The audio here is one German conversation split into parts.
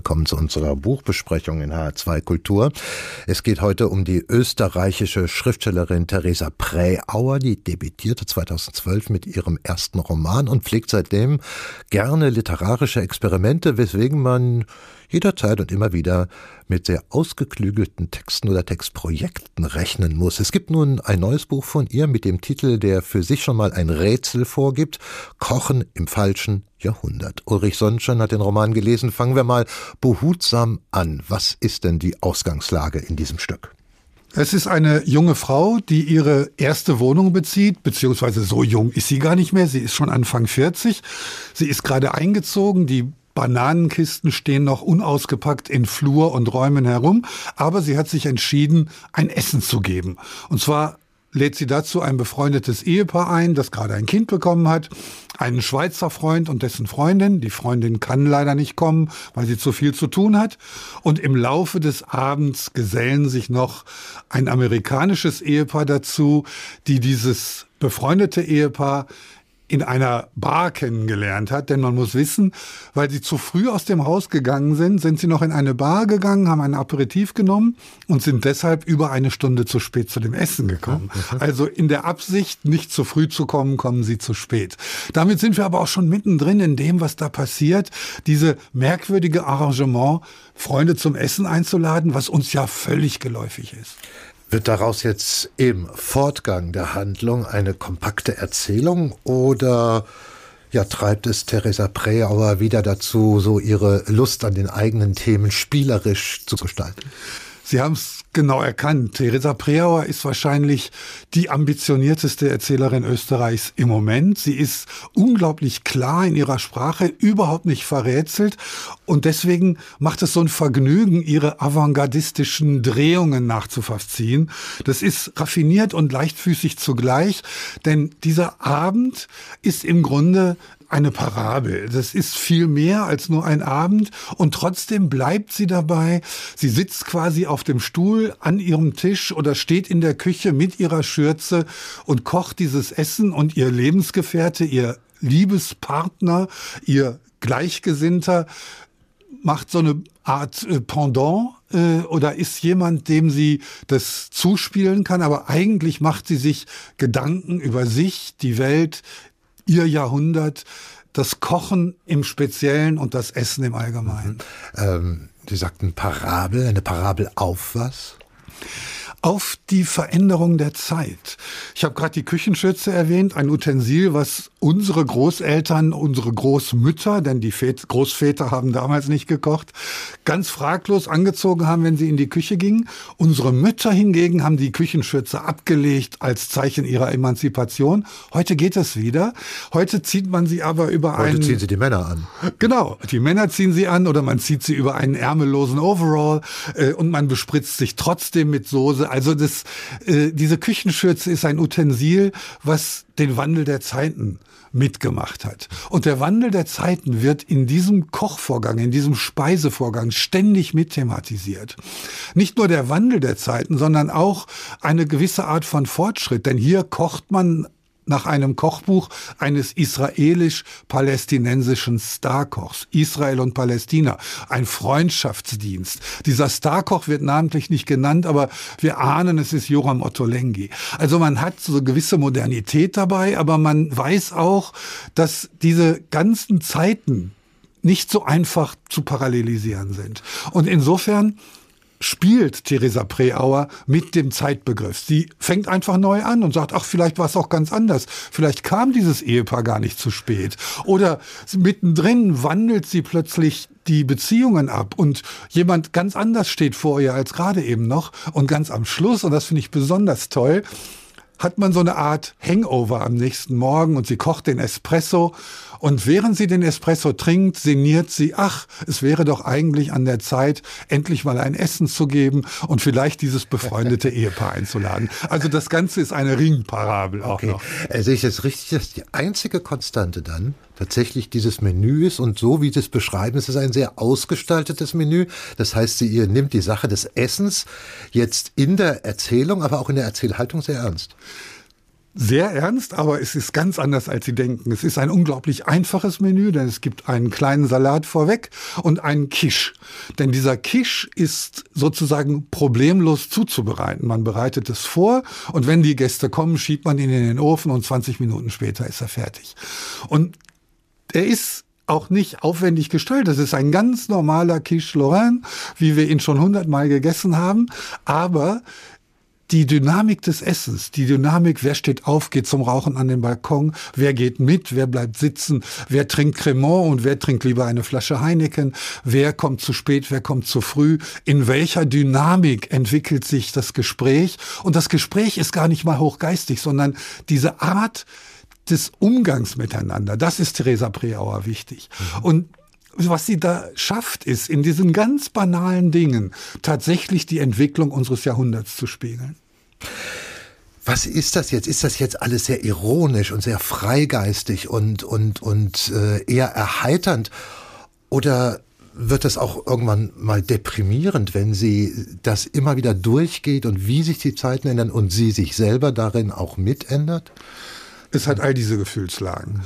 willkommen zu unserer Buchbesprechung in HR2 Kultur. Es geht heute um die österreichische Schriftstellerin Theresa Präauer, die debütierte 2012 mit ihrem ersten Roman und pflegt seitdem gerne literarische Experimente, weswegen man jederzeit und immer wieder mit sehr ausgeklügelten Texten oder Textprojekten rechnen muss. Es gibt nun ein neues Buch von ihr mit dem Titel, der für sich schon mal ein Rätsel vorgibt, Kochen im falschen Jahrhundert. Ulrich Sonnenschein hat den Roman gelesen. Fangen wir mal behutsam an. Was ist denn die Ausgangslage in diesem Stück? Es ist eine junge Frau, die ihre erste Wohnung bezieht, beziehungsweise so jung ist sie gar nicht mehr. Sie ist schon Anfang 40. Sie ist gerade eingezogen. Die Bananenkisten stehen noch unausgepackt in Flur und Räumen herum, aber sie hat sich entschieden, ein Essen zu geben. Und zwar lädt sie dazu ein befreundetes Ehepaar ein, das gerade ein Kind bekommen hat, einen Schweizer Freund und dessen Freundin. Die Freundin kann leider nicht kommen, weil sie zu viel zu tun hat. Und im Laufe des Abends gesellen sich noch ein amerikanisches Ehepaar dazu, die dieses befreundete Ehepaar in einer Bar kennengelernt hat. Denn man muss wissen, weil sie zu früh aus dem Haus gegangen sind, sind sie noch in eine Bar gegangen, haben ein Aperitif genommen und sind deshalb über eine Stunde zu spät zu dem Essen gekommen. Also in der Absicht, nicht zu früh zu kommen, kommen sie zu spät. Damit sind wir aber auch schon mittendrin in dem, was da passiert. Diese merkwürdige Arrangement, Freunde zum Essen einzuladen, was uns ja völlig geläufig ist. Wird daraus jetzt im Fortgang der Handlung eine kompakte Erzählung oder ja, treibt es Theresa Preauer wieder dazu, so ihre Lust an den eigenen Themen spielerisch zu gestalten? Sie haben es genau erkannt. Theresa Preauer ist wahrscheinlich die ambitionierteste Erzählerin Österreichs im Moment. Sie ist unglaublich klar in ihrer Sprache, überhaupt nicht verrätselt. Und deswegen macht es so ein Vergnügen, ihre avantgardistischen Drehungen nachzuvollziehen. Das ist raffiniert und leichtfüßig zugleich, denn dieser Abend ist im Grunde eine Parabel. Das ist viel mehr als nur ein Abend und trotzdem bleibt sie dabei. Sie sitzt quasi auf dem Stuhl an ihrem Tisch oder steht in der Küche mit ihrer Schürze und kocht dieses Essen und ihr Lebensgefährte, ihr Liebespartner, ihr Gleichgesinnter macht so eine Art äh, Pendant äh, oder ist jemand, dem sie das zuspielen kann, aber eigentlich macht sie sich Gedanken über sich, die Welt, ihr Jahrhundert, das Kochen im Speziellen und das Essen im Allgemeinen. Mhm. Ähm, Sie sagten Parabel, eine Parabel auf was? Auf die Veränderung der Zeit. Ich habe gerade die Küchenschürze erwähnt, ein Utensil, was unsere Großeltern, unsere Großmütter, denn die Väter, Großväter haben damals nicht gekocht, ganz fraglos angezogen haben, wenn sie in die Küche gingen. Unsere Mütter hingegen haben die Küchenschürze abgelegt als Zeichen ihrer Emanzipation. Heute geht es wieder. Heute zieht man sie aber über Heute einen... Heute ziehen sie die Männer an. Genau, die Männer ziehen sie an oder man zieht sie über einen ärmellosen Overall äh, und man bespritzt sich trotzdem mit Soße also das, äh, diese Küchenschürze ist ein Utensil, was den Wandel der Zeiten mitgemacht hat. Und der Wandel der Zeiten wird in diesem Kochvorgang, in diesem Speisevorgang ständig mitthematisiert. Nicht nur der Wandel der Zeiten, sondern auch eine gewisse Art von Fortschritt. Denn hier kocht man nach einem Kochbuch eines israelisch-palästinensischen Starkochs. Israel und Palästina. Ein Freundschaftsdienst. Dieser Starkoch wird namentlich nicht genannt, aber wir ahnen, es ist Joram Ottolenghi. Also man hat so gewisse Modernität dabei, aber man weiß auch, dass diese ganzen Zeiten nicht so einfach zu parallelisieren sind. Und insofern spielt Theresa Preauer mit dem Zeitbegriff. Sie fängt einfach neu an und sagt, ach, vielleicht war es auch ganz anders. Vielleicht kam dieses Ehepaar gar nicht zu spät. Oder mittendrin wandelt sie plötzlich die Beziehungen ab und jemand ganz anders steht vor ihr als gerade eben noch. Und ganz am Schluss, und das finde ich besonders toll, hat man so eine Art Hangover am nächsten Morgen und sie kocht den Espresso und während sie den Espresso trinkt, sinniert sie, ach, es wäre doch eigentlich an der Zeit, endlich mal ein Essen zu geben und vielleicht dieses befreundete Ehepaar einzuladen. Also das Ganze ist eine Ringparabel auch okay. noch. Also ich es richtig, dass die einzige Konstante dann tatsächlich dieses Menü ist und so wie Sie es beschreiben, es ist ein sehr ausgestaltetes Menü. Das heißt, sie ihr nimmt die Sache des Essens jetzt in der Erzählung, aber auch in der Erzählhaltung sehr ernst. Sehr ernst, aber es ist ganz anders, als Sie denken. Es ist ein unglaublich einfaches Menü, denn es gibt einen kleinen Salat vorweg und einen Quiche. Denn dieser Quiche ist sozusagen problemlos zuzubereiten. Man bereitet es vor und wenn die Gäste kommen, schiebt man ihn in den Ofen und 20 Minuten später ist er fertig. Und er ist auch nicht aufwendig gestaltet. Es ist ein ganz normaler Quiche Lorraine, wie wir ihn schon hundertmal gegessen haben. Aber die Dynamik des Essens, die Dynamik, wer steht auf, geht zum Rauchen an den Balkon, wer geht mit, wer bleibt sitzen, wer trinkt Cremant und wer trinkt lieber eine Flasche Heineken, wer kommt zu spät, wer kommt zu früh, in welcher Dynamik entwickelt sich das Gespräch. Und das Gespräch ist gar nicht mal hochgeistig, sondern diese Art des Umgangs miteinander, das ist Theresa Preauer wichtig. Mhm. Und was sie da schafft, ist, in diesen ganz banalen Dingen tatsächlich die Entwicklung unseres Jahrhunderts zu spiegeln. Was ist das jetzt? Ist das jetzt alles sehr ironisch und sehr freigeistig und, und, und äh, eher erheiternd? Oder wird das auch irgendwann mal deprimierend, wenn sie das immer wieder durchgeht und wie sich die Zeiten ändern und sie sich selber darin auch mitändert? Es hat all diese Gefühlslagen.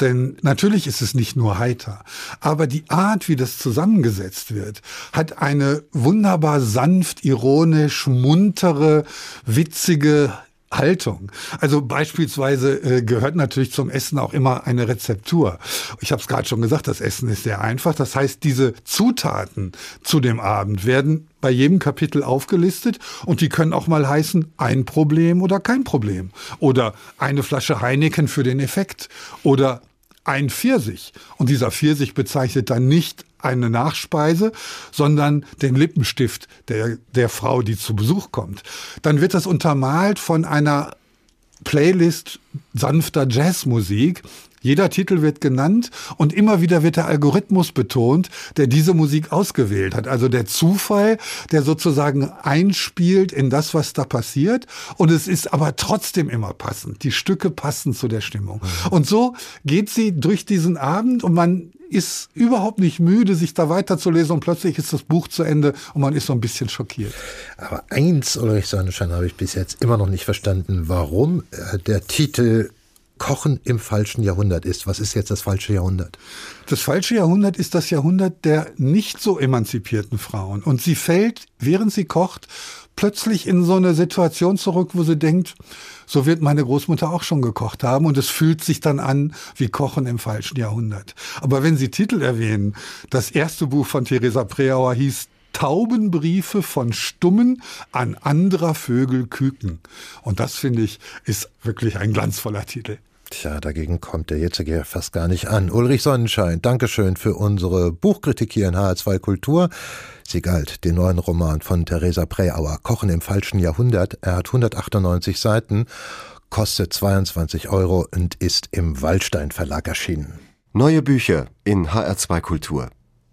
Denn natürlich ist es nicht nur heiter, aber die Art, wie das zusammengesetzt wird, hat eine wunderbar sanft, ironisch, muntere, witzige Haltung. Also beispielsweise äh, gehört natürlich zum Essen auch immer eine Rezeptur. Ich habe es gerade schon gesagt, das Essen ist sehr einfach. Das heißt, diese Zutaten zu dem Abend werden bei jedem Kapitel aufgelistet und die können auch mal heißen ein Problem oder kein Problem oder eine Flasche Heineken für den Effekt oder ein Pfirsich. Und dieser Pfirsich bezeichnet dann nicht eine Nachspeise, sondern den Lippenstift der, der Frau, die zu Besuch kommt. Dann wird das untermalt von einer Playlist sanfter Jazzmusik, jeder Titel wird genannt und immer wieder wird der Algorithmus betont, der diese Musik ausgewählt hat. Also der Zufall, der sozusagen einspielt in das, was da passiert. Und es ist aber trotzdem immer passend. Die Stücke passen zu der Stimmung. Mhm. Und so geht sie durch diesen Abend und man ist überhaupt nicht müde, sich da weiterzulesen und plötzlich ist das Buch zu Ende und man ist so ein bisschen schockiert. Aber eins, Ulrich Sonnenschein, habe ich bis jetzt immer noch nicht verstanden, warum äh, der Titel Kochen im falschen Jahrhundert ist. Was ist jetzt das falsche Jahrhundert? Das falsche Jahrhundert ist das Jahrhundert der nicht so emanzipierten Frauen. Und sie fällt, während sie kocht, plötzlich in so eine Situation zurück, wo sie denkt, so wird meine Großmutter auch schon gekocht haben und es fühlt sich dann an wie Kochen im falschen Jahrhundert. Aber wenn Sie Titel erwähnen, das erste Buch von Theresa Preauer hieß Taubenbriefe von Stummen an anderer Vögel Küken. Und das finde ich ist wirklich ein glanzvoller Titel. Tja, dagegen kommt der jetzige fast gar nicht an. Ulrich Sonnenschein, Dankeschön für unsere Buchkritik hier in HR2 Kultur. Sie galt den neuen Roman von Theresa Preauer, Kochen im falschen Jahrhundert. Er hat 198 Seiten, kostet 22 Euro und ist im Waldstein Verlag erschienen. Neue Bücher in HR2 Kultur.